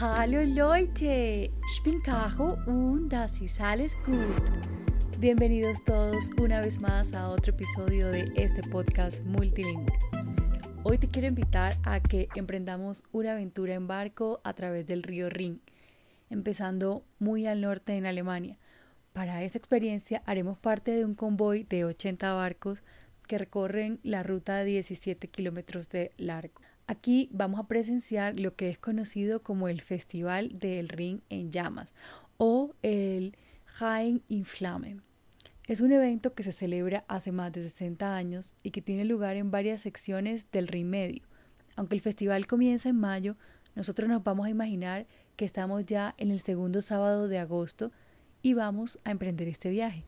Hallo Leute, ich bin und das ist alles gut. Bienvenidos todos una vez más a otro episodio de este podcast multilingüe. Hoy te quiero invitar a que emprendamos una aventura en barco a través del río Rin, empezando muy al norte en Alemania. Para esa experiencia haremos parte de un convoy de 80 barcos que recorren la ruta de 17 kilómetros de largo. Aquí vamos a presenciar lo que es conocido como el Festival del Ring en Llamas o el Jain in Flamme. Es un evento que se celebra hace más de 60 años y que tiene lugar en varias secciones del Rin Medio. Aunque el festival comienza en mayo, nosotros nos vamos a imaginar que estamos ya en el segundo sábado de agosto y vamos a emprender este viaje.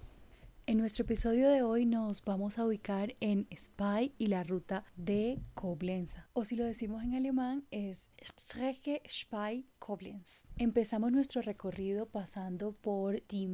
En nuestro episodio de hoy nos vamos a ubicar en Spy y la ruta de Koblenz. O si lo decimos en alemán es Strecke Spy Koblenz. Empezamos nuestro recorrido pasando por Die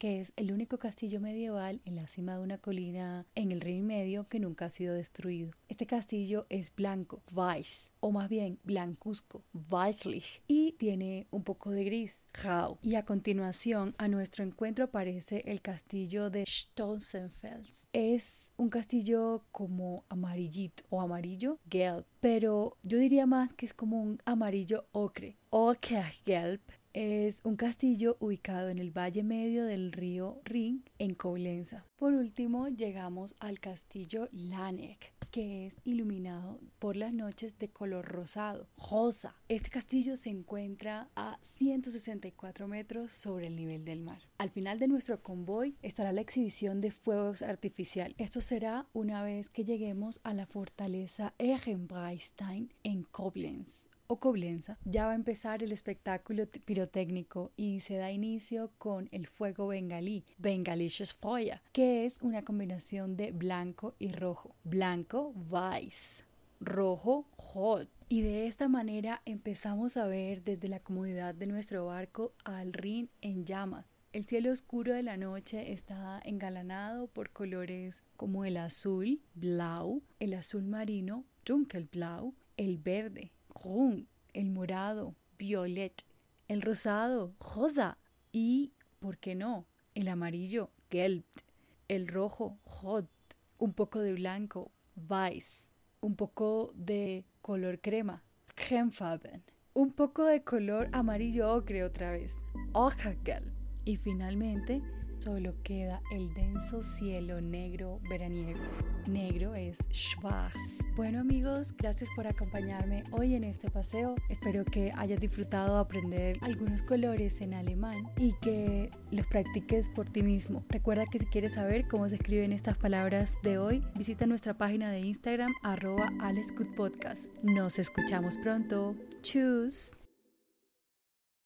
que es el único castillo medieval en la cima de una colina en el Río Medio que nunca ha sido destruido. Este castillo es blanco, weiß, o más bien blancuzco, weißlich, y tiene un poco de gris, grau. Y a continuación, a nuestro encuentro aparece el castillo de Stolzenfels. Es un castillo como amarillito o amarillo, gelb, pero yo diría más que es como un amarillo ocre. Ockergelb es un castillo ubicado en el valle medio del río Rin en Koblenza. Por último, llegamos al castillo Lanek, que es iluminado por las noches de color rosado, rosa. Este castillo se encuentra a 164 metros sobre el nivel del mar. Al final de nuestro convoy estará la exhibición de fuegos artificiales. Esto será una vez que lleguemos a la fortaleza Ehrenbreitstein en Koblenz o Coblenza, ya va a empezar el espectáculo pirotécnico y se da inicio con el fuego bengalí, Bengalisches Feuer, que es una combinación de blanco y rojo. Blanco, Weiß, rojo, Hot. Y de esta manera empezamos a ver desde la comodidad de nuestro barco al Rin en llamas. El cielo oscuro de la noche está engalanado por colores como el azul, blau, el azul marino, dunkelblau, el verde, el morado, violet, el rosado, rosa y, ¿por qué no?, el amarillo, gelb, el rojo, hot, un poco de blanco, weiß, un poco de color crema, cremfarben, un poco de color amarillo ocre otra vez, ockergelb y finalmente solo queda el denso cielo negro veraniego. Negro es schwarz. Bueno amigos, gracias por acompañarme hoy en este paseo. Espero que hayas disfrutado aprender algunos colores en alemán y que los practiques por ti mismo. Recuerda que si quieres saber cómo se escriben estas palabras de hoy, visita nuestra página de Instagram arroba Podcast. Nos escuchamos pronto. Tschüss.